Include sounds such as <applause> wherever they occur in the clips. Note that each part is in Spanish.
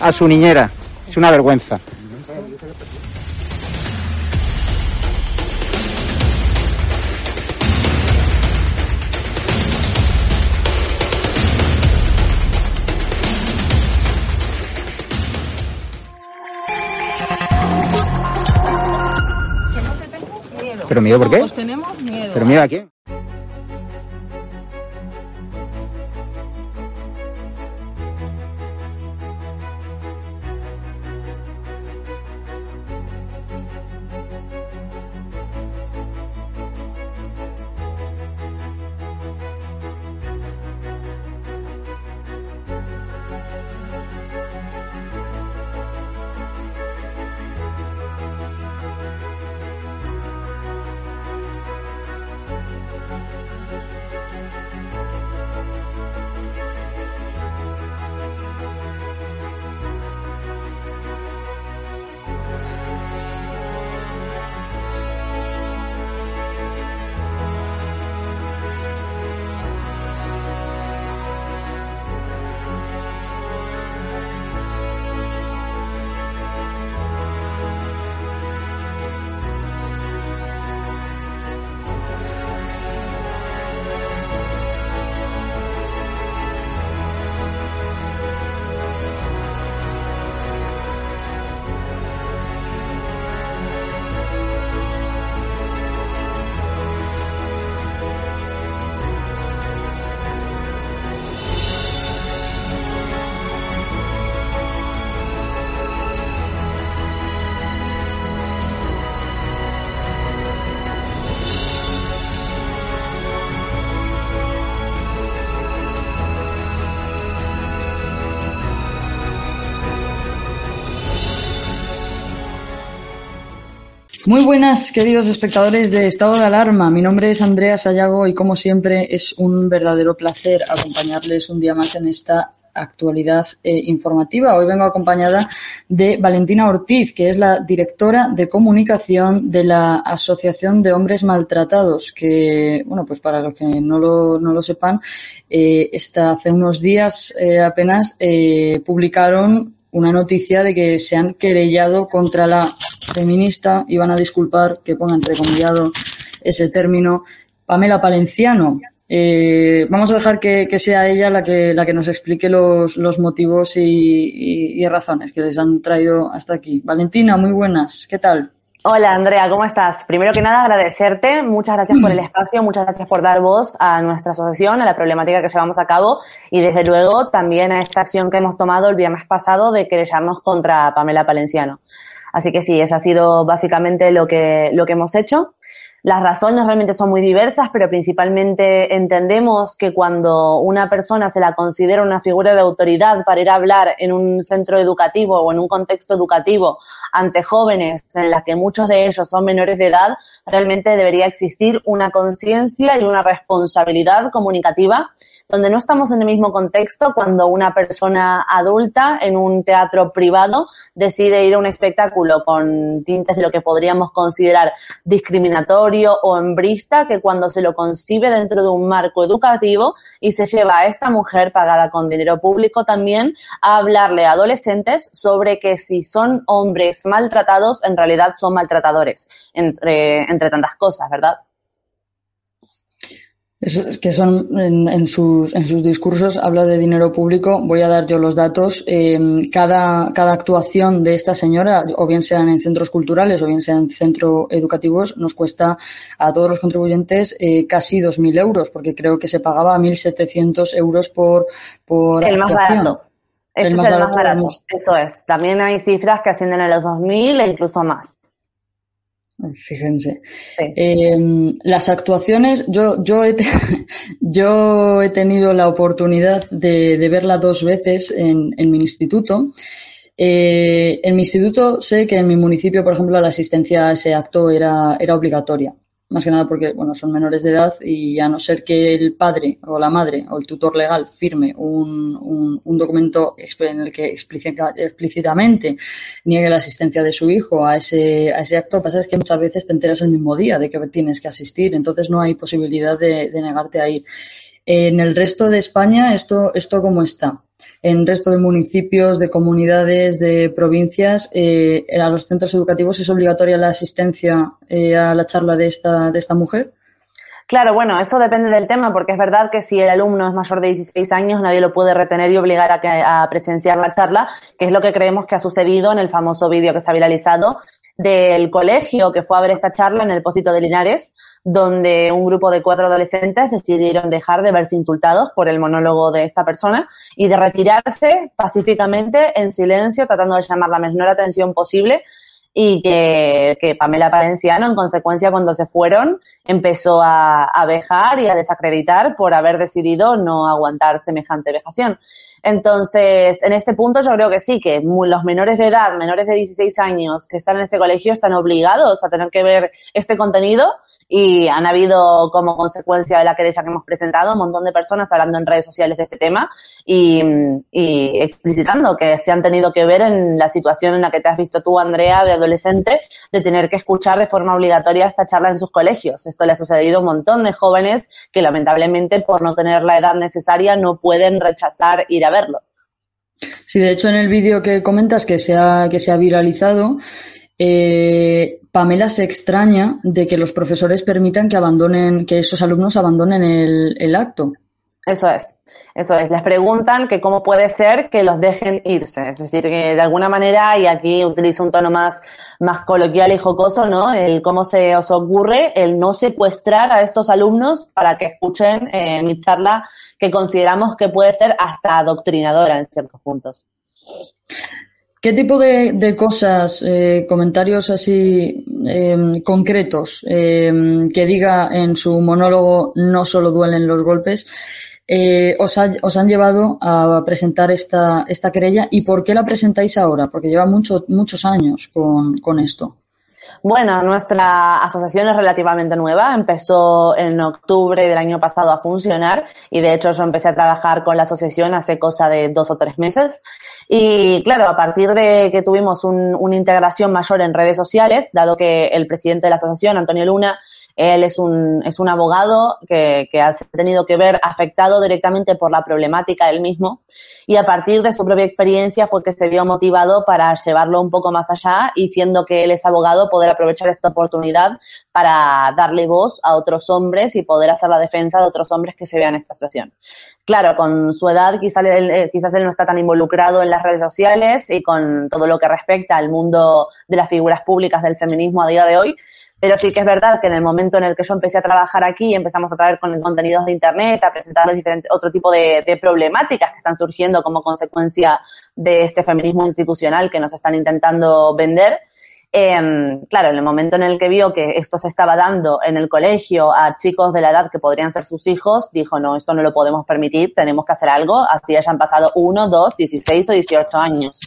a su niñera. Es una vergüenza. Miedo. ¿Pero miedo por qué? Tenemos miedo. ¿Pero mira a quién? Muy buenas, queridos espectadores de Estado de Alarma. Mi nombre es Andrea Sayago y, como siempre, es un verdadero placer acompañarles un día más en esta actualidad eh, informativa. Hoy vengo acompañada de Valentina Ortiz, que es la directora de comunicación de la Asociación de Hombres Maltratados, que, bueno, pues para los que no lo, no lo sepan, eh, hace unos días eh, apenas eh, publicaron una noticia de que se han querellado contra la feminista, y van a disculpar que ponga entrecomillado ese término, Pamela Palenciano. Eh, vamos a dejar que, que, sea ella la que, la que nos explique los, los motivos y, y, y razones que les han traído hasta aquí. Valentina, muy buenas. ¿Qué tal? Hola Andrea, ¿cómo estás? Primero que nada agradecerte, muchas gracias por el espacio, muchas gracias por dar voz a nuestra asociación, a la problemática que llevamos a cabo y desde luego también a esta acción que hemos tomado el viernes pasado de querellarnos contra Pamela Palenciano. Así que sí, eso ha sido básicamente lo que, lo que hemos hecho. Las razones realmente son muy diversas, pero principalmente entendemos que cuando una persona se la considera una figura de autoridad para ir a hablar en un centro educativo o en un contexto educativo ante jóvenes en las que muchos de ellos son menores de edad, realmente debería existir una conciencia y una responsabilidad comunicativa donde no estamos en el mismo contexto cuando una persona adulta en un teatro privado decide ir a un espectáculo con tintes de lo que podríamos considerar discriminatorio o embrista que cuando se lo concibe dentro de un marco educativo y se lleva a esta mujer pagada con dinero público también a hablarle a adolescentes sobre que si son hombres maltratados, en realidad son maltratadores, entre, entre tantas cosas, ¿verdad? Es, que son en, en, sus, en sus discursos habla de dinero público. Voy a dar yo los datos. Eh, cada, cada actuación de esta señora, o bien sean en centros culturales o bien sean en centros educativos, nos cuesta a todos los contribuyentes eh, casi 2.000 euros, porque creo que se pagaba 1.700 euros por, por el actuación. Más barato. Ese el más es el más barato. Eso es. También hay cifras que ascienden a los 2.000 e incluso más. Fíjense. Sí. Eh, las actuaciones, yo, yo, he, <laughs> yo he tenido la oportunidad de, de verla dos veces en, en mi instituto. Eh, en mi instituto sé que en mi municipio, por ejemplo, la asistencia a ese acto era, era obligatoria. Más que nada porque, bueno, son menores de edad y a no ser que el padre o la madre o el tutor legal firme un, un, un documento en el que explícitamente niegue la asistencia de su hijo a ese, a ese acto, pasa es que muchas veces te enteras el mismo día de que tienes que asistir, entonces no hay posibilidad de negarte a ir. En el resto de España, ¿esto, esto cómo está? En el resto de municipios, de comunidades, de provincias, eh, a los centros educativos es obligatoria la asistencia eh, a la charla de esta, de esta mujer. Claro, bueno, eso depende del tema, porque es verdad que si el alumno es mayor de 16 años, nadie lo puede retener y obligar a, que, a presenciar la charla, que es lo que creemos que ha sucedido en el famoso vídeo que se ha viralizado del colegio que fue a ver esta charla en el Pósito de Linares, donde un grupo de cuatro adolescentes decidieron dejar de verse insultados por el monólogo de esta persona y de retirarse pacíficamente en silencio, tratando de llamar la menor atención posible y que, que Pamela Palenciano, en consecuencia, cuando se fueron, empezó a, a vejar y a desacreditar por haber decidido no aguantar semejante vejación. Entonces, en este punto yo creo que sí, que los menores de edad, menores de 16 años que están en este colegio, están obligados a tener que ver este contenido y han habido como consecuencia de la querella que hemos presentado un montón de personas hablando en redes sociales de este tema y, y, explicitando que se han tenido que ver en la situación en la que te has visto tú, Andrea, de adolescente, de tener que escuchar de forma obligatoria esta charla en sus colegios. Esto le ha sucedido a un montón de jóvenes que lamentablemente por no tener la edad necesaria no pueden rechazar ir a verlo. Sí, de hecho en el vídeo que comentas que se ha, que se ha viralizado, eh, Pamela se extraña de que los profesores permitan que abandonen, que esos alumnos abandonen el, el, acto. Eso es, eso es. Les preguntan que cómo puede ser que los dejen irse. Es decir, que de alguna manera, y aquí utilizo un tono más, más coloquial y jocoso, ¿no? El cómo se os ocurre el no secuestrar a estos alumnos para que escuchen eh, mi charla que consideramos que puede ser hasta adoctrinadora en ciertos puntos. ¿Qué tipo de, cosas, eh, comentarios así eh, concretos eh, que diga en su monólogo no solo duelen los golpes, eh, os, ha, os, han llevado a presentar esta, esta querella y por qué la presentáis ahora? Porque lleva mucho, muchos años con esto. Bueno, nuestra asociación es relativamente nueva, empezó en octubre del año pasado a funcionar y de hecho yo empecé a trabajar con la asociación hace cosa de dos o tres meses. Y claro, a partir de que tuvimos un, una integración mayor en redes sociales, dado que el presidente de la asociación, Antonio Luna, Él es un, es un abogado que, que ha tenido que ver afectado directamente por la problemática él mismo y a partir de su propia experiencia fue que se vio motivado para llevarlo un poco más allá y siendo que él es abogado poder aprovechar esta oportunidad para darle voz a otros hombres y poder hacer la defensa de otros hombres que se vean en esta situación. Claro, con su edad quizás eh, quizás él no está tan involucrado en las redes sociales y con todo lo que respecta al mundo de las figuras públicas del feminismo a día de hoy, pero sí que es verdad que en el momento en el que yo empecé a trabajar aquí, empezamos a traer con contenidos de Internet, a presentar diferentes, otro tipo de, de, problemáticas que están surgiendo como consecuencia de este feminismo institucional que nos están intentando vender. Eh, claro, en el momento en el que vio que esto se estaba dando en el colegio a chicos de la edad que podrían ser sus hijos, dijo, no, esto no lo podemos permitir, tenemos que hacer algo, así hayan pasado uno, dos, dieciséis o dieciocho años.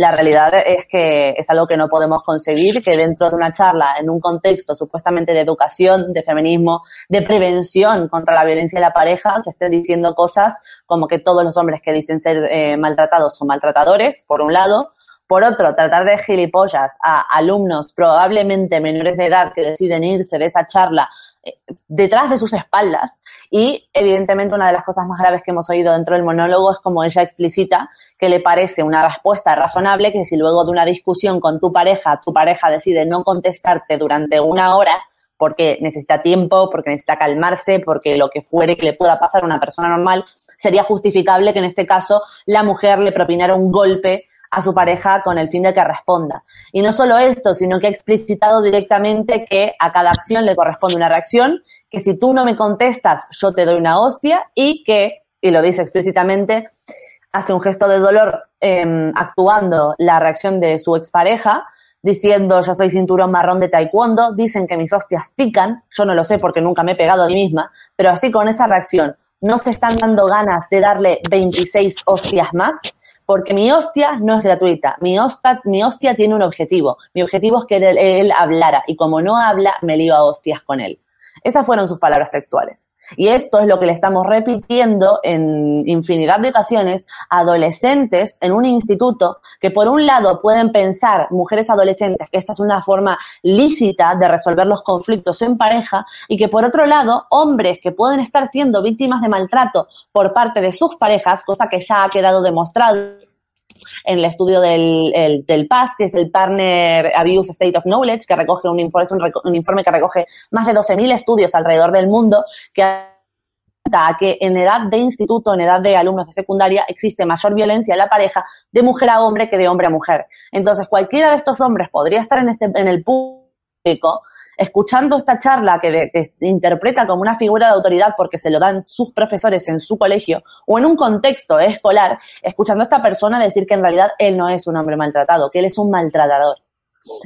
La realidad es que es algo que no podemos concebir, que dentro de una charla, en un contexto supuestamente de educación, de feminismo, de prevención contra la violencia de la pareja, se estén diciendo cosas como que todos los hombres que dicen ser eh, maltratados son maltratadores, por un lado, por otro, tratar de gilipollas a alumnos probablemente menores de edad que deciden irse de esa charla eh, detrás de sus espaldas. Y evidentemente una de las cosas más graves que hemos oído dentro del monólogo es como ella explicita que le parece una respuesta razonable que si luego de una discusión con tu pareja, tu pareja decide no contestarte durante una hora porque necesita tiempo, porque necesita calmarse, porque lo que fuere que le pueda pasar a una persona normal, sería justificable que en este caso la mujer le propinara un golpe a su pareja con el fin de que responda. Y no solo esto, sino que ha explicitado directamente que a cada acción le corresponde una reacción, que si tú no me contestas, yo te doy una hostia y que, y lo dice explícitamente, hace un gesto de dolor eh, actuando la reacción de su expareja, diciendo yo soy cinturón marrón de taekwondo, dicen que mis hostias pican, yo no lo sé porque nunca me he pegado a mí misma, pero así con esa reacción, ¿no se están dando ganas de darle 26 hostias más? Porque mi hostia no es gratuita, mi hostia, tiene un objetivo, mi objetivo es que él, él, hablara y como no habla, me lío a hostias con él. Esas fueron sus palabras textuales. Y esto es lo que le estamos repitiendo en infinidad de ocasiones a adolescentes en un instituto que por un lado pueden pensar, mujeres adolescentes, que esta es una forma lícita de resolver los conflictos en pareja y que por otro lado hombres que pueden estar siendo víctimas de maltrato por parte de sus parejas, cosa que ya ha quedado demostrado en el estudio del, el, del PAS, que es el Partner Abuse State of Knowledge, que recoge un informe, un informe que recoge más de 12.000 estudios alrededor del mundo, que a que en edad de instituto, en edad de alumnos de secundaria, existe mayor violencia en la pareja de mujer a hombre que de hombre a mujer. Entonces, cualquiera de estos hombres podría estar en, este, en el público escuchando esta charla que, interpreta como una figura de autoridad porque se lo dan sus profesores en su colegio o en un contexto escolar, escuchando a esta persona decir que en realidad él no es un hombre maltratado, que él es un maltratador.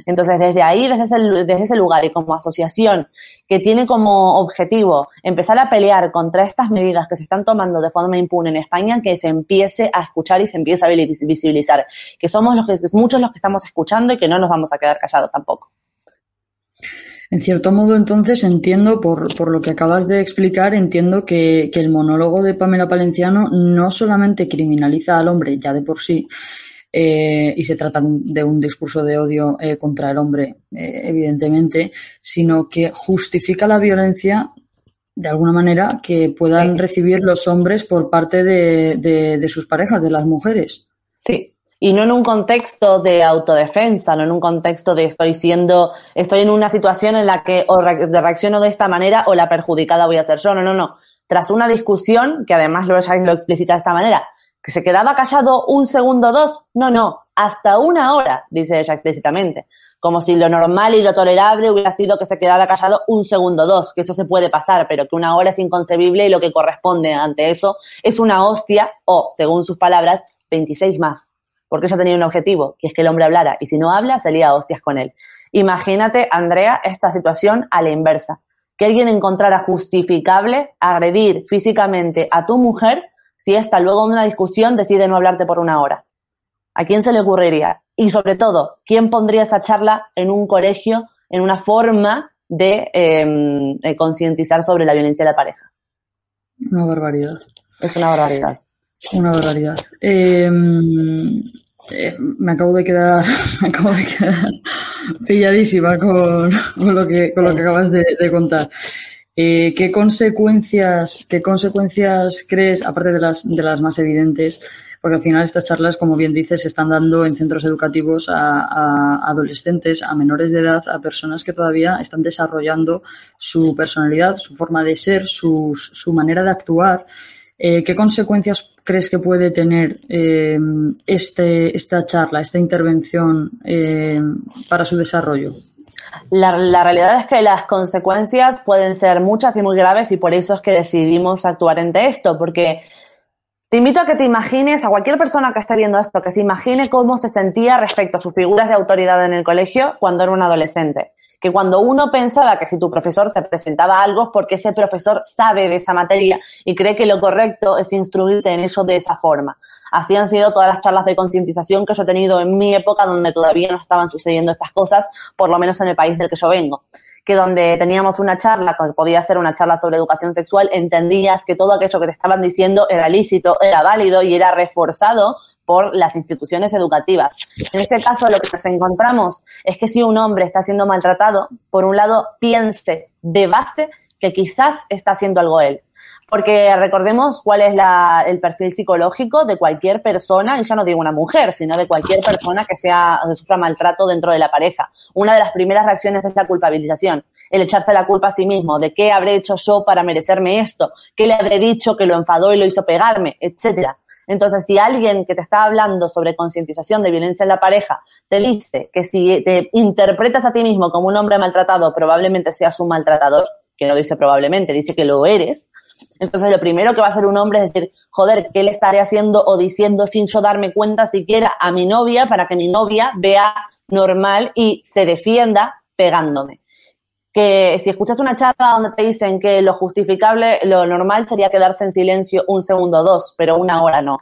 Entonces, desde ahí, desde ese, desde ese, lugar y como asociación que tiene como objetivo empezar a pelear contra estas medidas que se están tomando de forma impune en España, que se empiece a escuchar y se empiece a visibilizar, que somos los que, muchos los que estamos escuchando y que no nos vamos a quedar callados tampoco. En cierto modo, entonces, entiendo, por, por lo que acabas de explicar, entiendo que, que, el monólogo de Pamela Palenciano no solamente criminaliza al hombre ya de por sí, eh, y se trata de un discurso de odio eh, contra el hombre, eh, evidentemente, sino que justifica la violencia de alguna manera que puedan recibir los hombres por parte de, de, de sus parejas, de las mujeres. Sí, y no en un contexto de autodefensa, no en un contexto de estoy siendo, estoy en una situación en la que o reacciono de esta manera o la perjudicada voy a ser yo. No, no, no. Tras una discusión, que además lo, lo explicita de esta manera, que se quedaba callado un segundo dos, no, no, hasta una hora, dice ella explícitamente. Como si lo normal y lo tolerable hubiera sido que se quedara callado un segundo dos, que eso se puede pasar, pero que una hora es inconcebible y lo que corresponde ante eso es una hostia o, según sus palabras, 26 más porque ella tenía un objetivo, que es que el hombre hablara, y si no habla, salía a hostias con él. Imagínate, Andrea, esta situación a la inversa. Que alguien encontrara justificable agredir físicamente a tu mujer si ésta luego de una discusión decide no hablarte por una hora. ¿A quién se le ocurriría? Y sobre todo, ¿quién pondría esa charla en un colegio en una forma de, eh, de concientizar sobre la violencia de la pareja? Una barbaridad. Es una barbaridad. Una barbaridad. Eh, eh, <laughs> me acabo de quedar, pilladísima con, con lo, que, con lo que acabas de, contar. Eh, ¿qué, consecuencias, ¿Qué consecuencias crees, aparte de las, de las más evidentes, porque al final estas charlas, como bien dices, se están dando en centros educativos a, a, adolescentes, a menores de edad, a personas que todavía están desarrollando su personalidad, su forma de ser, su, su manera de actuar. Eh, ¿Qué consecuencias crees que puede tener eh, este, esta charla, esta intervención eh, para su desarrollo? La, la, realidad es que las consecuencias pueden ser muchas y muy graves y por eso es que decidimos actuar ante esto, porque te invito a que te imagines, a cualquier persona que esté viendo esto, que se imagine cómo se sentía respecto a sus figuras de autoridad en el colegio cuando era un adolescente. Que cuando uno pensaba que si tu profesor te presentaba algo, porque ese profesor sabe de esa materia y cree que lo correcto es instruirte en eso de esa forma. Así han sido todas las charlas de concientización que yo he tenido en mi época donde todavía no estaban sucediendo estas cosas, por lo menos en el país del que yo vengo. Que donde teníamos una charla, que podía ser una charla sobre educación sexual, entendías que todo aquello que te estaban diciendo era lícito, era válido y era reforzado por las instituciones educativas. En este caso, lo que nos encontramos es que si un hombre está siendo maltratado, por un lado, piense de base que quizás está haciendo algo él. Porque recordemos cuál es la, el perfil psicológico de cualquier persona, y ya no digo una mujer, sino de cualquier persona que sea, que sufra maltrato dentro de la pareja. Una de las primeras reacciones es la culpabilización, el echarse la culpa a sí mismo, de qué habré hecho yo para merecerme esto, qué le habré dicho que lo enfadó y lo hizo pegarme, etcétera. Entonces, si alguien que te está hablando sobre concientización de violencia en la pareja te dice que si te interpretas a ti mismo como un hombre maltratado, probablemente seas un maltratador, que no dice probablemente, dice que lo eres, entonces, lo primero que va a hacer un hombre es decir, joder, ¿qué le estaré haciendo o diciendo sin yo darme cuenta siquiera a mi novia para que mi novia vea normal y se defienda pegándome? Que si escuchas una charla donde te dicen que lo justificable, lo normal sería quedarse en silencio un segundo o dos, pero una hora no.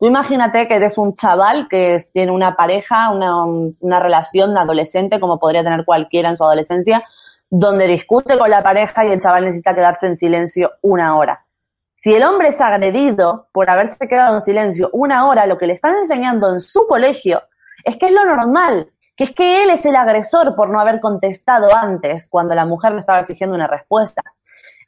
Tú imagínate que eres un chaval que tiene una pareja, una, una relación adolescente, como podría tener cualquiera en su adolescencia, donde discute con la pareja y el chaval necesita quedarse en silencio una hora. Si el hombre es agredido por haberse quedado en silencio una hora, lo que le están enseñando en su colegio es que es lo normal, que es que él es el agresor por no haber contestado antes cuando la mujer le estaba exigiendo una respuesta.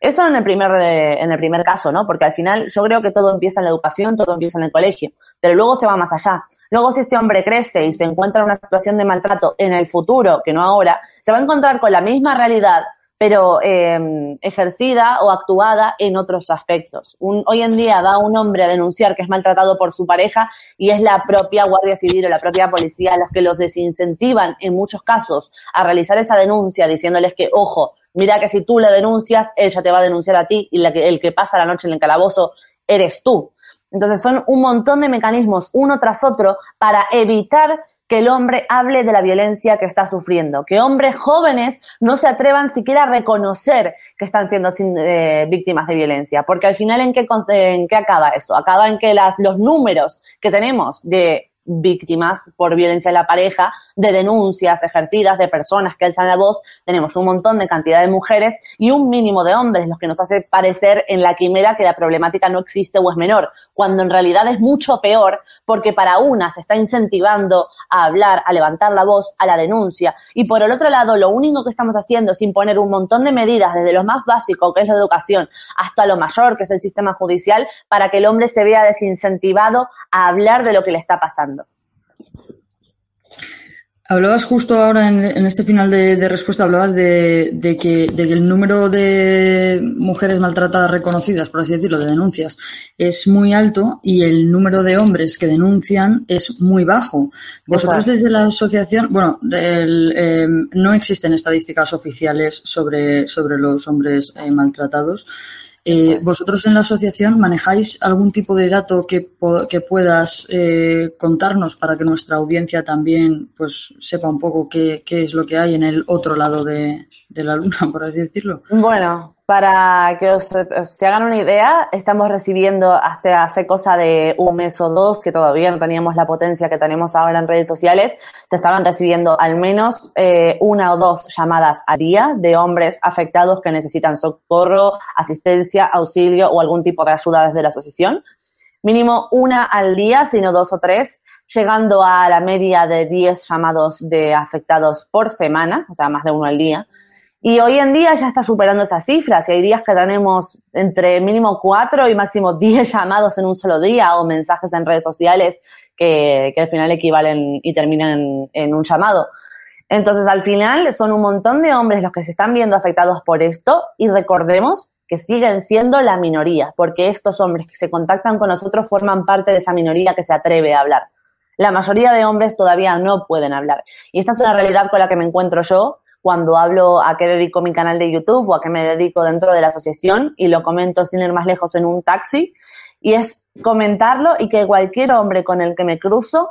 Eso en el primer, en el primer caso, ¿no? Porque al final yo creo que todo empieza en la educación, todo empieza en el colegio, pero luego se va más allá. Luego si este hombre crece y se encuentra en una situación de maltrato en el futuro, que no ahora, se va a encontrar con la misma realidad, pero eh, ejercida o actuada en otros aspectos. Hoy en día va un hombre a denunciar que es maltratado por su pareja y es la propia Guardia Civil o la propia policía los que los desincentivan en muchos casos a realizar esa denuncia diciéndoles que, ojo, mira que si tú le denuncias, ella te va a denunciar a ti y la que, el que pasa la noche en el calabozo eres tú. Entonces son un montón de mecanismos uno tras otro para evitar que el hombre hable de la violencia que está sufriendo, que hombres jóvenes no se atrevan siquiera a reconocer que están siendo eh, víctimas de violencia, porque al final en qué, qué acaba eso, acaba en que las, los números que tenemos de víctimas por violencia en la pareja, de denuncias ejercidas de personas que alzan la voz, tenemos un montón de cantidad de mujeres y un mínimo de hombres, los que nos hace parecer en la quimera que la problemática no existe o es menor, cuando en realidad es mucho peor porque para una se está incentivando a hablar, a levantar la voz, a la denuncia y por el otro lado lo único que estamos haciendo es imponer un montón de medidas desde lo más básico que es la educación hasta lo mayor que es el sistema judicial para que el hombre se vea desincentivado a hablar de lo que le está pasando. Hablabas justo ahora en, en este final de, de respuesta, hablabas de, de, que, de, que, el número de mujeres maltratadas reconocidas, por así decirlo, de denuncias, es muy alto y el número de hombres que denuncian es muy bajo. Vosotros desde la asociación, bueno, el, eh, no existen estadísticas oficiales sobre, sobre los hombres eh, maltratados. Eh, ¿Vosotros en la asociación manejáis algún tipo de dato que, que puedas eh, contarnos para que nuestra audiencia también pues sepa un poco qué, qué es lo que hay en el otro lado de, de, la luna, <laughs> por así decirlo? Bueno, para que os, se hagan una idea, estamos recibiendo hasta hace cosa de un mes o dos, que todavía no teníamos la potencia que tenemos ahora en redes sociales, se estaban recibiendo al menos eh, una o dos llamadas a día de hombres afectados que necesitan socorro, asistencia, auxilio o algún tipo de ayuda desde la asociación. Mínimo una al día, sino dos o tres llegando a la media de 10 llamados de afectados por semana, o sea, más de uno al día. Y hoy en día ya está superando esas cifras y hay días que tenemos entre mínimo 4 y máximo 10 <laughs> llamados en un solo día o mensajes en redes sociales que, que al final equivalen y terminan en un llamado. Entonces, al final, son un montón de hombres los que se están viendo afectados por esto y recordemos que siguen siendo la minoría, porque estos hombres que se contactan con nosotros forman parte de esa minoría que se atreve a hablar. La mayoría de hombres todavía no pueden hablar. Y esta es una realidad con la que me encuentro yo cuando hablo a qué dedico mi canal de YouTube o a qué me dedico dentro de la asociación y lo comento sin ir más lejos en un taxi. Y es comentarlo y que cualquier hombre con el que me cruzo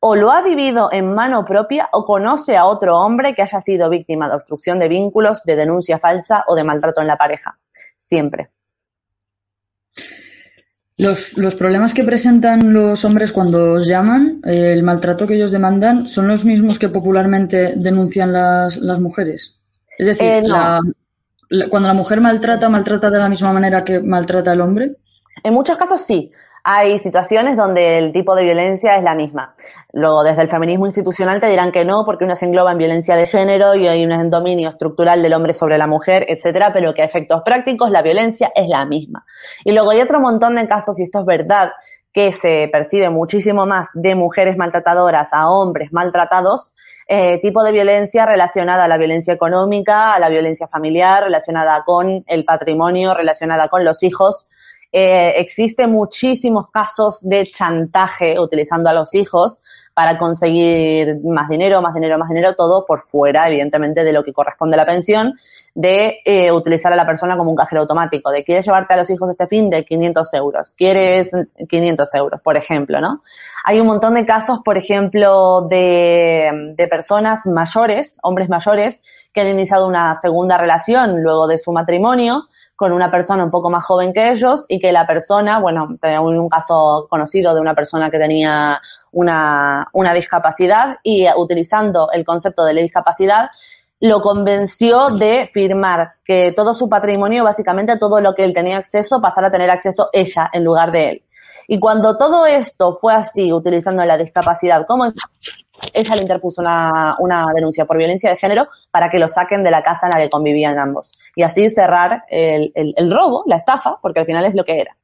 o lo ha vivido en mano propia o conoce a otro hombre que haya sido víctima de obstrucción de vínculos, de denuncia falsa o de maltrato en la pareja. Siempre. Los, los problemas que presentan los hombres cuando os llaman, eh, el maltrato que ellos demandan, ¿son los mismos que popularmente denuncian las, las mujeres? Es decir, Eh, no. la- la- cuando la mujer maltrata, maltrata de la misma manera que maltrata el hombre. En muchos casos sí. Hay situaciones donde el tipo de violencia es la misma. Luego, desde el feminismo institucional te dirán que no, porque uno se engloba en violencia de género y hay un dominio estructural del hombre sobre la mujer, etcétera, pero que a efectos prácticos la violencia es la misma. Y luego hay otro montón de casos, y esto es verdad, que se percibe muchísimo más de mujeres maltratadoras a hombres maltratados, eh, tipo de violencia relacionada a la violencia económica, a la violencia familiar, relacionada con el patrimonio, relacionada con los hijos. Eh, existen muchísimos casos de chantaje utilizando a los hijos para conseguir más dinero, más dinero, más dinero, todo por fuera, evidentemente, de lo que corresponde a la pensión, de eh, utilizar a la persona como un cajero automático, de quieres llevarte a los hijos este fin de 500 euros, quieres 500 euros, por ejemplo, ¿no? Hay un montón de casos, por ejemplo, de, de personas mayores, hombres mayores, que han iniciado una segunda relación luego de su matrimonio con una persona un poco más joven que ellos y que la persona, bueno, un un caso conocido de una persona que tenía una, una discapacidad y eh, utilizando el concepto de la discapacidad lo convenció de firmar que todo su patrimonio, básicamente todo lo que él tenía acceso, pasara a tener acceso ella en lugar de él. Y cuando todo esto fue así, utilizando la discapacidad como ella le interpuso una, una denuncia por violencia de género para que lo saquen de la casa en la que convivían ambos. Y así cerrar el, el- robo, la estafa, porque al final es lo que era.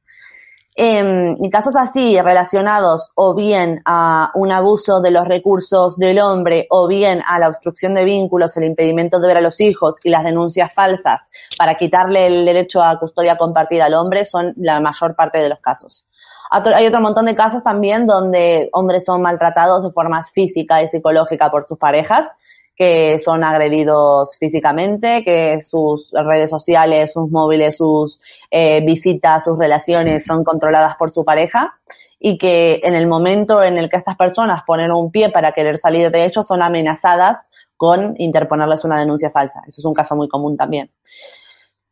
En, en casos así relacionados o bien a un abuso de los recursos del hombre o bien a la obstrucción de vínculos, el impedimento de ver a los hijos y las denuncias falsas para quitarle el derecho a custodia compartida al hombre son la mayor parte de los casos. Hay otro montón de casos también donde hombres son maltratados de forma física y psicológica por sus parejas, que son agredidos físicamente, que sus redes sociales, sus móviles, sus eh, visitas, sus relaciones son controladas por su pareja y que en el momento en el que estas personas ponen un pie para querer salir de ellos son amenazadas con interponerles una denuncia falsa. Eso es un caso muy común también.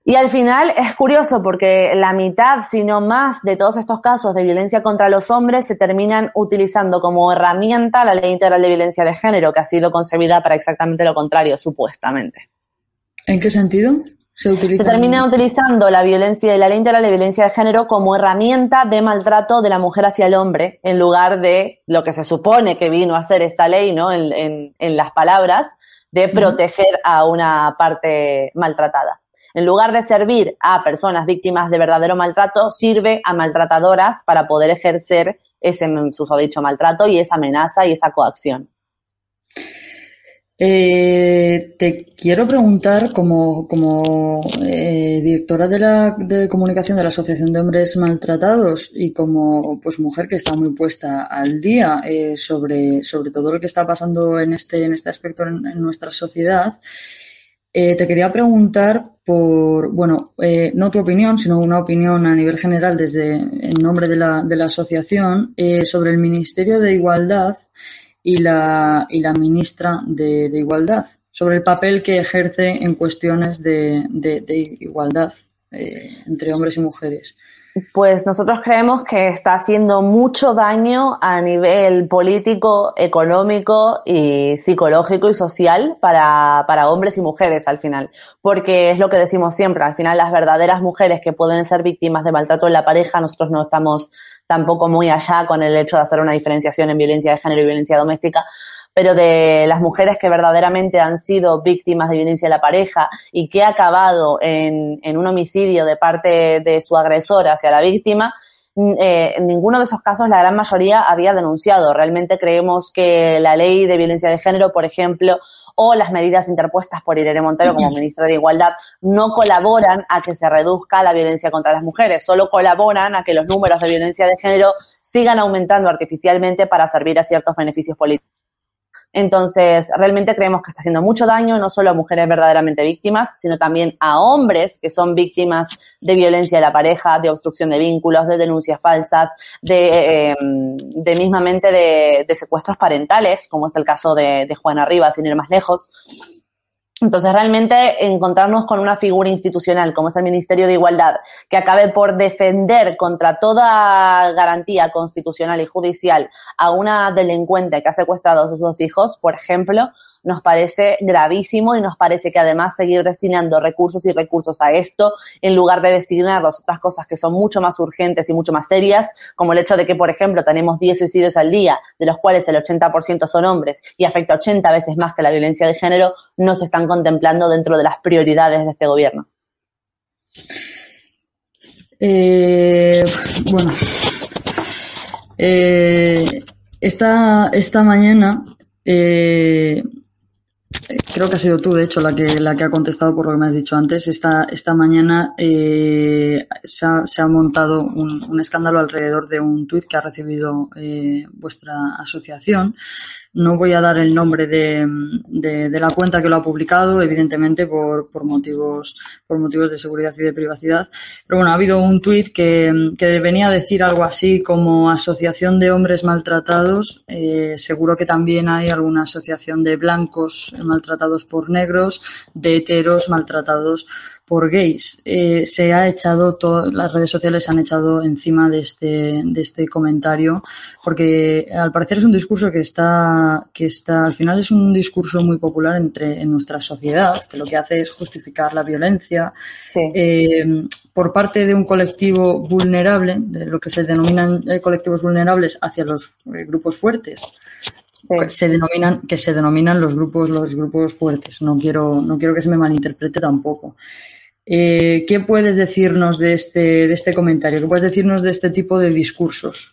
Y al final es curioso porque la mitad, si no más, de todos estos casos de violencia contra los hombres se terminan utilizando como herramienta la ley integral de violencia de género, que ha sido concebida para exactamente lo contrario, supuestamente. ¿En qué sentido se utiliza? Se termina utilizando la violencia, la ley integral de violencia de género como herramienta de maltrato de la mujer hacia el hombre, en lugar de lo que se supone que vino a hacer esta ley, ¿no? En, en- en las palabras, de proteger a una parte maltratada. En lugar de servir a personas víctimas de verdadero maltrato, sirve a maltratadoras para poder ejercer ese susodicho maltrato y esa amenaza y esa coacción. Eh, te quiero preguntar, como, como eh, directora de la de comunicación de la Asociación de Hombres Maltratados y como pues mujer que está muy puesta al día eh, sobre, sobre todo lo que está pasando en este, en este aspecto en, en nuestra sociedad, eh, te quería preguntar por, bueno, eh, no tu opinión, sino una opinión a nivel general desde en nombre de la, de la asociación eh, sobre el Ministerio de Igualdad y la, y la ministra de, de Igualdad, sobre el papel que ejerce en cuestiones de, de- de igualdad eh, entre hombres y mujeres. Pues nosotros creemos que está haciendo mucho daño a nivel político, económico y psicológico y social para, para hombres y mujeres al final. Porque es lo que decimos siempre, al final las verdaderas mujeres que pueden ser víctimas de maltrato en la pareja, nosotros no estamos tampoco muy allá con el hecho de hacer una diferenciación en violencia de género y violencia doméstica, pero de las mujeres que verdaderamente han sido víctimas de violencia de la pareja y que ha acabado en, en un homicidio de parte de su agresor hacia la víctima, mm, eh, en ninguno de esos casos la gran mayoría había denunciado. Realmente creemos que la ley de violencia de género, por ejemplo, o las medidas interpuestas por Irene Montero como ministra de Igualdad no colaboran a que se reduzca la violencia contra las mujeres, solo colaboran a que los números de violencia de género sigan aumentando artificialmente para servir a ciertos beneficios políticos. Entonces, realmente creemos que está haciendo mucho daño, no solo a mujeres verdaderamente víctimas, sino también a hombres que son víctimas de violencia de la pareja, de obstrucción de vínculos, de denuncias falsas, de, eh, mismamente de, de, secuestros parentales, como es el caso de, de Juana Rivas, sin ir más lejos. Entonces, realmente encontrarnos con una figura institucional como es el Ministerio de Igualdad, que acabe por defender contra toda garantía constitucional y judicial a una delincuente que ha secuestrado a sus dos hijos, por ejemplo, nos parece gravísimo y nos parece que además seguir destinando recursos y recursos a esto en lugar de destinarlos a otras cosas que son mucho más urgentes y mucho más serias, como el hecho de que, por ejemplo, tenemos 10 suicidios al día, de los cuales el 80% son hombres y afecta 80 veces más que la violencia de género, no se están contemplando dentro de las prioridades de este gobierno. Eh, bueno, eh, esta, esta mañana eh, creo que ha sido tú, de hecho, la que, la que ha contestado por lo que me has dicho antes. Esta, esta mañana eh, se, ha, se, ha, montado un, escándalo alrededor de un tuit que ha recibido eh, vuestra asociación. No voy a dar el nombre de, de, la cuenta que lo ha publicado, evidentemente por, por, motivos, por motivos de seguridad y de privacidad. Pero bueno, ha habido un tuit que, que venía a decir algo así como Asociación de Hombres Maltratados. Eh, seguro que también hay alguna asociación de blancos maltratados por negros, de heteros maltratados por gays. Eh, se ha echado, las redes sociales se han echado encima de este, de este comentario, porque al parecer es un discurso que está, que está, al final es un discurso muy popular entre, en nuestra sociedad, que lo que hace es justificar la violencia. Sí. Eh, por parte de un colectivo vulnerable, de lo que se denominan colectivos vulnerables hacia los eh, grupos fuertes. Sí. se denominan que se denominan los grupos los grupos fuertes no quiero no quiero que se me malinterprete tampoco eh, ¿Qué puedes decirnos de este, de este comentario? ¿Qué puedes decirnos de este tipo de discursos?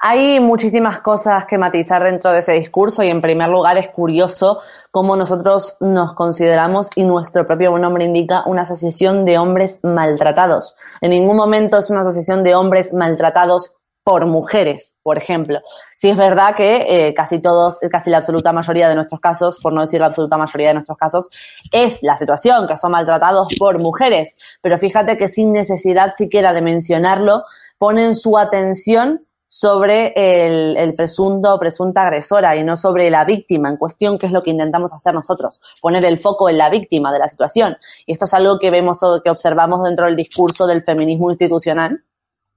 Hay muchísimas cosas que matizar dentro de ese discurso y en primer lugar es curioso cómo nosotros nos consideramos y nuestro propio nombre indica una asociación de hombres maltratados. En ningún momento es una asociación de hombres maltratados por mujeres, por ejemplo. Sí es verdad que eh, casi todos, casi la absoluta mayoría de nuestros casos, por no decir la absoluta mayoría de nuestros casos, es la situación, que son maltratados por mujeres. Pero fíjate que sin necesidad siquiera de mencionarlo, ponen su atención sobre el, el presunto o presunta agresora y no sobre la víctima en cuestión, que es lo que intentamos hacer nosotros, poner el foco en la víctima de la situación. Y esto es algo que vemos o que observamos dentro del discurso del feminismo institucional,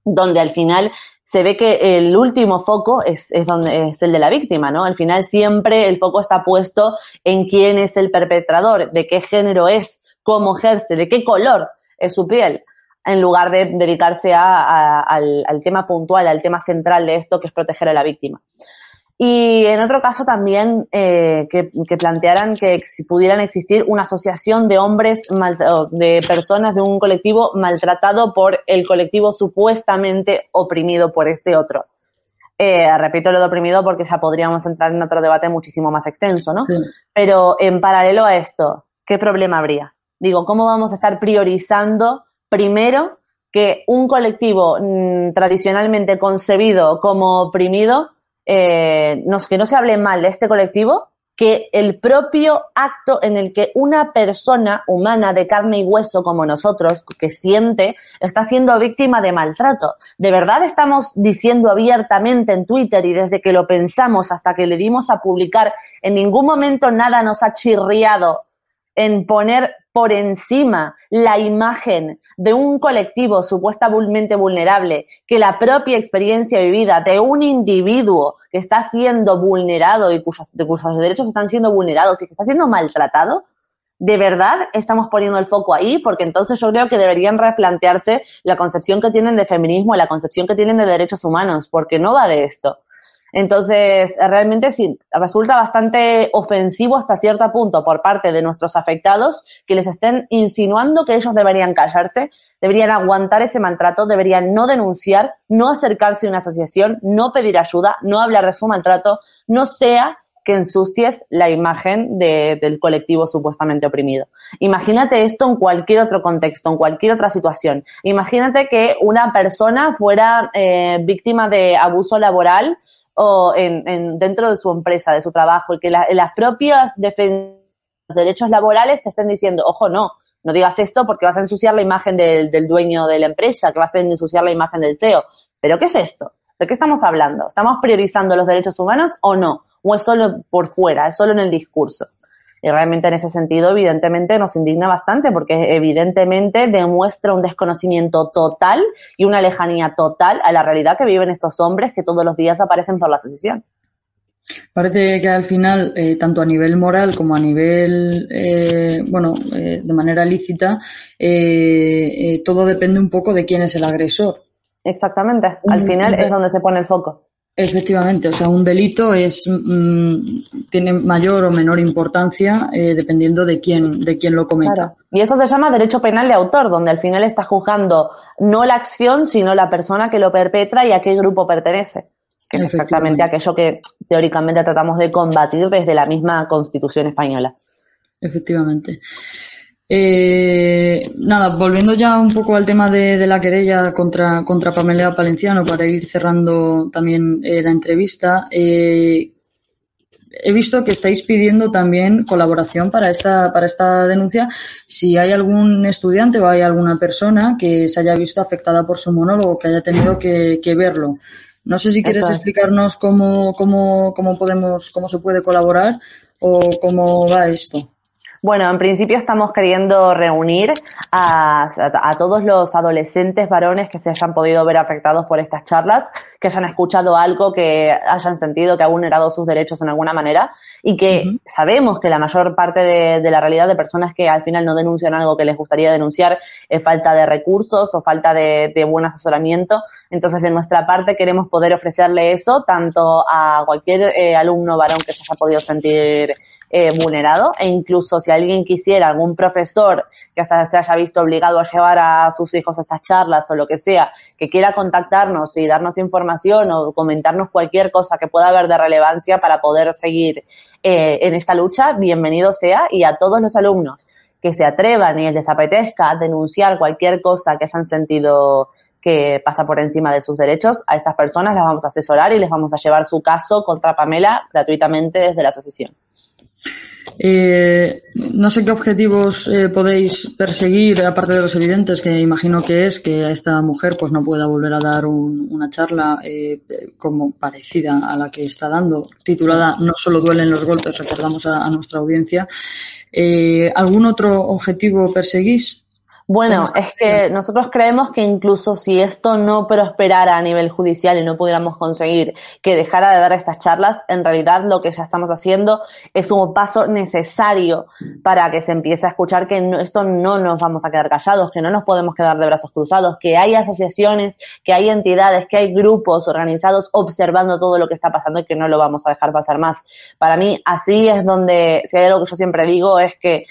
donde al final se ve que el último foco es, es, donde, es el de la víctima, ¿no? Al final siempre el foco está puesto en quién es el perpetrador, de qué género es, cómo ejerce, de qué color es su piel, en lugar de dedicarse a, al, tema puntual, al tema central de esto, que es proteger a la víctima. Y en otro caso también eh, que, que, plantearan que si pudieran existir una asociación de hombres, mal, de personas de un colectivo maltratado por el colectivo supuestamente oprimido por este otro. Eh, repito lo de oprimido porque ya podríamos entrar en otro debate muchísimo más extenso, ¿no? Sí. Pero en paralelo a esto, ¿qué problema habría? Digo, ¿cómo vamos a estar priorizando primero que un colectivo mmm, tradicionalmente concebido como oprimido eh, que no se hable mal de este colectivo, que el propio acto en el que una persona humana de carne y hueso como nosotros, que siente, está siendo víctima de maltrato. De verdad estamos diciendo abiertamente en Twitter y desde que lo pensamos hasta que le dimos a publicar, en ningún momento nada nos ha chirriado en poner por encima la imagen de un colectivo supuestamente vulnerable que la propia experiencia vivida de un individuo que está siendo vulnerado y cuyos, de cuyos derechos están siendo vulnerados y que está siendo maltratado, de verdad estamos poniendo el foco ahí, porque entonces yo creo que deberían replantearse la concepción que tienen de feminismo, la concepción que tienen de derechos humanos, porque no va de esto. Entonces, realmente sí, resulta bastante ofensivo hasta cierto punto por parte de nuestros afectados que les estén insinuando que ellos deberían callarse, deberían aguantar ese maltrato, deberían no denunciar, no acercarse a una asociación, no pedir ayuda, no hablar de su maltrato, no sea que ensucies la imagen de, del colectivo supuestamente oprimido. Imagínate esto en cualquier otro contexto, en cualquier otra situación. Imagínate que una persona fuera eh, víctima de abuso laboral o en, en, dentro de su empresa, de su trabajo, y que la, las propias defensas de derechos laborales te estén diciendo, ojo, no, no digas esto porque vas a ensuciar la imagen del, del dueño de la empresa, que vas a ensuciar la imagen del CEO. ¿Pero qué es esto? ¿De qué estamos hablando? ¿Estamos priorizando los derechos humanos o no? ¿O es solo por fuera, es solo en el discurso? Y realmente en ese sentido, evidentemente, nos indigna bastante porque evidentemente demuestra un desconocimiento total y una lejanía total a la realidad que viven estos hombres que todos los días aparecen por la asociación. Parece que al final, eh, tanto a nivel moral como a nivel, eh, bueno, eh, de manera lícita, todo depende un poco de quién es el agresor. Exactamente. Al final es donde se pone el foco. Efectivamente, o sea, un delito es mmm, tiene mayor o menor importancia eh, dependiendo de quién de quién lo cometa. Claro. Y eso se llama derecho penal de autor, donde al final está juzgando no la acción, sino la persona que lo perpetra y a qué grupo pertenece. Que es exactamente aquello que teóricamente tratamos de combatir desde la misma Constitución española. Efectivamente. Eh, nada, volviendo ya un poco al tema de, de, la querella contra, contra Pamela Palenciano para ir cerrando también eh, la entrevista. Eh, he visto que estáis pidiendo también colaboración para esta, para esta denuncia. Si hay algún estudiante o hay alguna persona que se haya visto afectada por su monólogo, que haya tenido que, que verlo. No sé si quieres explicarnos cómo, cómo, cómo podemos, cómo se puede colaborar o cómo va esto. Bueno, en principio estamos queriendo reunir a, a, a, todos los adolescentes varones que se hayan podido ver afectados por estas charlas, que hayan escuchado algo, que hayan sentido que ha vulnerado sus derechos en alguna manera y que uh -huh. sabemos que la mayor parte de, de, la realidad de personas que al final no denuncian algo que les gustaría denunciar es falta de recursos o falta de, de buen asesoramiento. Entonces, de nuestra parte queremos poder ofrecerle eso tanto a cualquier eh, alumno varón que se haya podido sentir eh, vulnerado e incluso si alguien quisiera, algún profesor que hasta se haya visto obligado a llevar a sus hijos a estas charlas o lo que sea, que quiera contactarnos y darnos información o comentarnos cualquier cosa que pueda haber de relevancia para poder seguir eh, en esta lucha, bienvenido sea y a todos los alumnos que se atrevan y les apetezca denunciar cualquier cosa que hayan sentido que pasa por encima de sus derechos, a estas personas las vamos a asesorar y les vamos a llevar su caso contra Pamela gratuitamente desde la asociación. Eh, no sé qué objetivos eh, podéis perseguir, aparte de los evidentes, que imagino que es que a esta mujer pues no pueda volver a dar un, una charla eh, como parecida a la que está dando, titulada No solo duelen los golpes, recordamos a, nuestra audiencia. ¿Algún otro objetivo perseguís? Bueno, es que nosotros creemos que incluso si esto no prosperara a nivel judicial y no pudiéramos conseguir que dejara de dar estas charlas, en realidad lo que ya estamos haciendo es un paso necesario para que se empiece a escuchar que no, esto no nos vamos a quedar callados, que no nos podemos quedar de brazos cruzados, que hay asociaciones, que hay entidades, que hay grupos organizados observando todo lo que está pasando y que no lo vamos a dejar pasar más. Para mí, así es donde, si hay algo que yo siempre digo, es que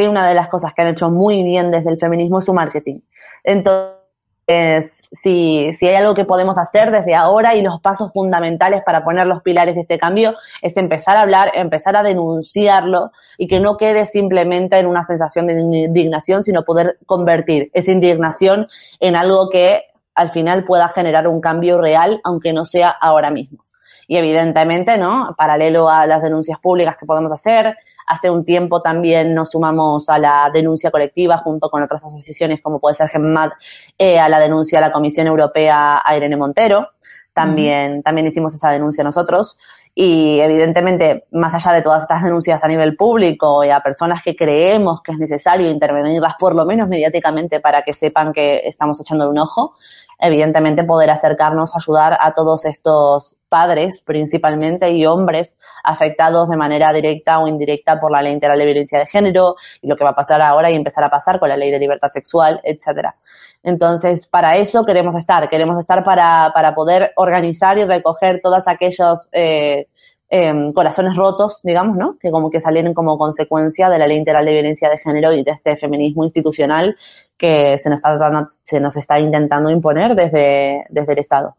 hay una de las cosas que han hecho muy bien desde el feminismo es su marketing. Entonces, si, si hay algo que podemos hacer desde ahora y los pasos fundamentales para poner los pilares de este cambio es empezar a hablar, empezar a denunciarlo y que no quede simplemente en una sensación de indignación, sino poder convertir esa indignación en algo que al final pueda generar un cambio real, aunque no sea ahora mismo. Y evidentemente, ¿no? Paralelo a las denuncias públicas que podemos hacer, Hace un tiempo también nos sumamos a la denuncia colectiva junto con otras asociaciones como puede ser GEMMAD, eh, a la denuncia a la Comisión Europea a Irene Montero. También, también hicimos esa denuncia nosotros. Y evidentemente, más allá de todas estas denuncias a nivel público y a personas que creemos que es necesario intervenirlas, por lo menos mediáticamente, para que sepan que estamos echándole un ojo, evidentemente poder acercarnos, ayudar a todos estos padres principalmente y hombres afectados de manera directa o indirecta por la ley integral de violencia de género y lo que va a pasar ahora y empezar a pasar con la ley de libertad sexual, etcétera. Entonces, para eso queremos estar, queremos estar para, poder organizar y recoger todos aquellos eh, eh, corazones rotos, digamos, ¿no? Que como que salieron como consecuencia de la ley integral de violencia de género y de este feminismo institucional que se nos está, se nos está intentando imponer desde, desde el Estado.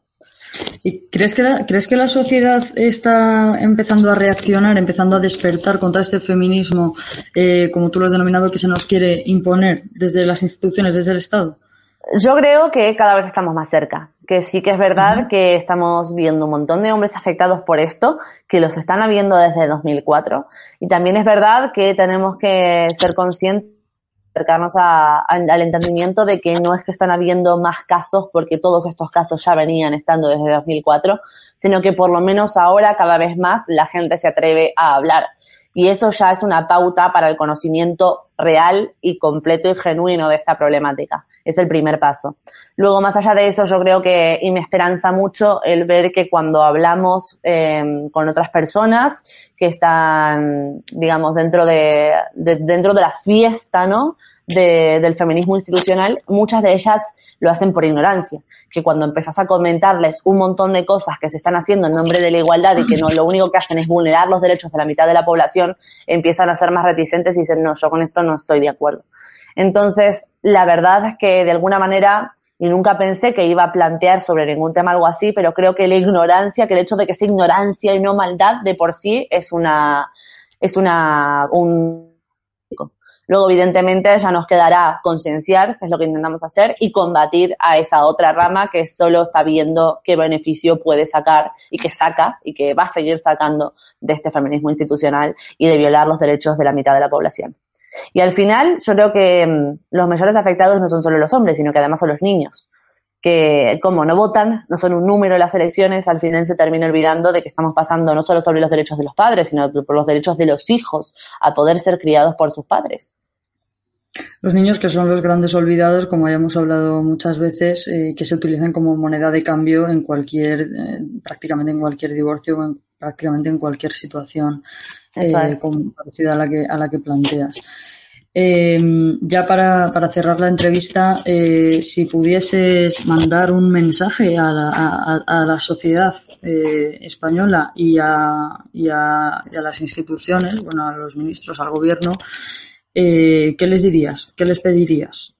¿Y crees que, la, crees que la sociedad está empezando a reaccionar, empezando a despertar contra este feminismo, eh, como tú lo has denominado, que se nos quiere imponer desde las instituciones, desde el Estado? Yo creo que cada vez estamos más cerca, que sí que es verdad que estamos viendo un montón de hombres afectados por esto, que los están habiendo desde 2004, y también es verdad que tenemos que ser conscientes acercarnos a, a, al entendimiento de que no es que están habiendo más casos porque todos estos casos ya venían estando desde 2004, sino que por lo menos ahora cada vez más la gente se atreve a hablar. Y eso ya es una pauta para el conocimiento real y completo y genuino de esta problemática. Es el primer paso. Luego, más allá de eso, yo creo que, y me esperanza mucho el ver que cuando hablamos eh, con otras personas que están, digamos, dentro de, de dentro de la fiesta, ¿no? De, del feminismo institucional, muchas de ellas lo hacen por ignorancia. Que cuando empezás a comentarles un montón de cosas que se están haciendo en nombre de la igualdad y que no, lo único que hacen es vulnerar los derechos de la mitad de la población, empiezan a ser más reticentes y dicen, no, yo con esto no estoy de acuerdo. Entonces, la verdad es que de alguna manera, y nunca pensé que iba a plantear sobre ningún tema algo así, pero creo que la ignorancia, que el hecho de que sea ignorancia y no maldad de por sí es una, es una, un, Luego, evidentemente, ya nos quedará concienciar, que es lo que intentamos hacer, y combatir a esa otra rama que solo está viendo qué beneficio puede sacar y que saca y que va a seguir sacando de este feminismo institucional y de violar los derechos de la mitad de la población. Y al final, yo creo que mmm, los mayores afectados no son solo los hombres, sino que además son los niños que como no votan, no son un número las elecciones, al final se termina olvidando de que estamos pasando no solo sobre los derechos de los padres, sino por los derechos de los hijos a poder ser criados por sus padres. Los niños que son los grandes olvidados, como ya hemos hablado muchas veces, eh, que se utilizan como moneda de cambio en cualquier, eh, prácticamente en cualquier divorcio o en, prácticamente en cualquier situación eh, parecida a la que, a la que planteas. Eh, ya para, para, cerrar la entrevista, eh, si pudieses mandar un mensaje a la, a, a la sociedad española y a, y, a, y a, las instituciones, bueno, a los ministros, al gobierno, eh, ¿qué les dirías? ¿Qué les pedirías?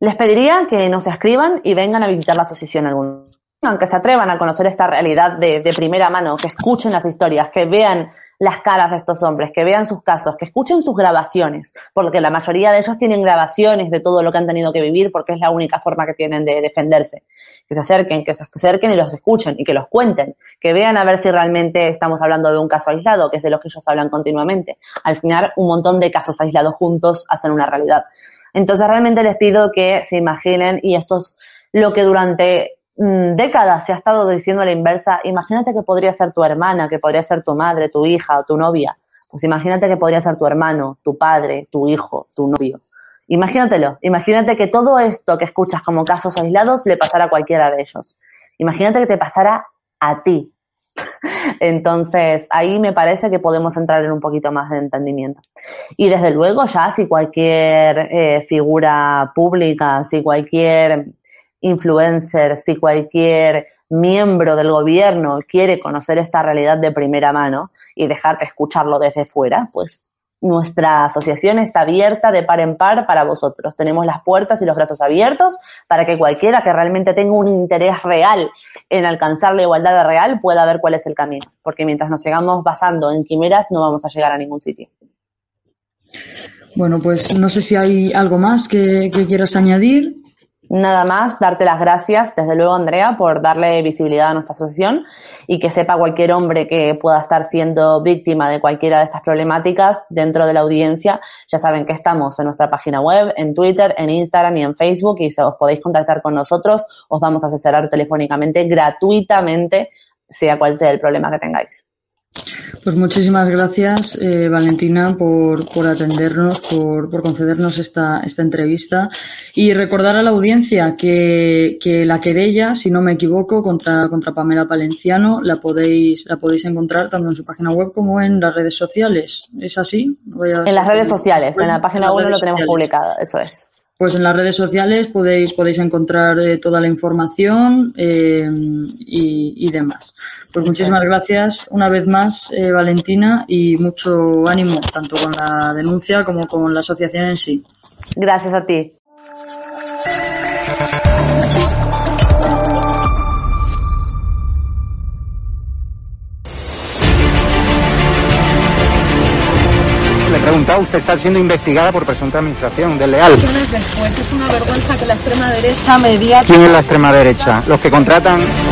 Les pediría que nos escriban y vengan a visitar la asociación algún aunque se atrevan a conocer esta realidad de, de primera mano, que escuchen las historias, que vean las caras de estos hombres, que vean sus casos, que escuchen sus grabaciones, porque la mayoría de ellos tienen grabaciones de todo lo que han tenido que vivir, porque es la única forma que tienen de defenderse. Que se acerquen, que se acerquen y los escuchen y que los cuenten, que vean a ver si realmente estamos hablando de un caso aislado, que es de lo que ellos hablan continuamente. Al final, un montón de casos aislados juntos hacen una realidad. Entonces, realmente les pido que se imaginen, y esto es lo que durante Mm, décadas se ha estado diciendo la inversa, imagínate que podría ser tu hermana, que podría ser tu madre, tu hija o tu novia. Pues imagínate que podría ser tu hermano, tu padre, tu hijo, tu novio. Imagínatelo, imagínate que todo esto que escuchas como casos aislados le pasara a cualquiera de ellos. Imagínate que te pasara a ti. <laughs> Entonces, ahí me parece que podemos entrar en un poquito más de entendimiento. Y desde luego, ya si cualquier eh, figura pública, si cualquier influencer, si cualquier miembro del gobierno quiere conocer esta realidad de primera mano y dejar de escucharlo desde fuera, pues nuestra asociación está abierta de par en par para vosotros. Tenemos las puertas y los brazos abiertos para que cualquiera que realmente tenga un interés real en alcanzar la igualdad real pueda ver cuál es el camino. Porque mientras nos sigamos basando en quimeras no vamos a llegar a ningún sitio. Bueno, pues no sé si hay algo más que quieras añadir. Nada más, darte las gracias, desde luego, Andrea, por darle visibilidad a nuestra asociación y que sepa cualquier hombre que pueda estar siendo víctima de cualquiera de estas problemáticas dentro de la audiencia. Ya saben que estamos en nuestra página web, en Twitter, en Instagram y en Facebook y si os podéis contactar con nosotros, os vamos a asesorar telefónicamente gratuitamente, sea cual sea el problema que tengáis. Pues muchísimas gracias, eh, Valentina, por, por atendernos, por, por, concedernos esta, esta entrevista y recordar a la audiencia que, que, la querella, si no me equivoco, contra, contra Pamela Palenciano la podéis, la podéis encontrar tanto en su página web como en las redes sociales. ¿Es así? en las redes sociales, en la página web lo tenemos publicado, eso es. Pues en las redes sociales podéis, podéis encontrar eh, toda la información eh, y, y, demás. Pues muchísimas gracias una vez más, eh, Valentina, y mucho ánimo, tanto con la denuncia como con la asociación en sí. Gracias a ti. Preguntado, usted está siendo investigada por presunta administración desleal. Después es una vergüenza que la extrema derecha media... ¿Quién es la extrema derecha? Los que contratan...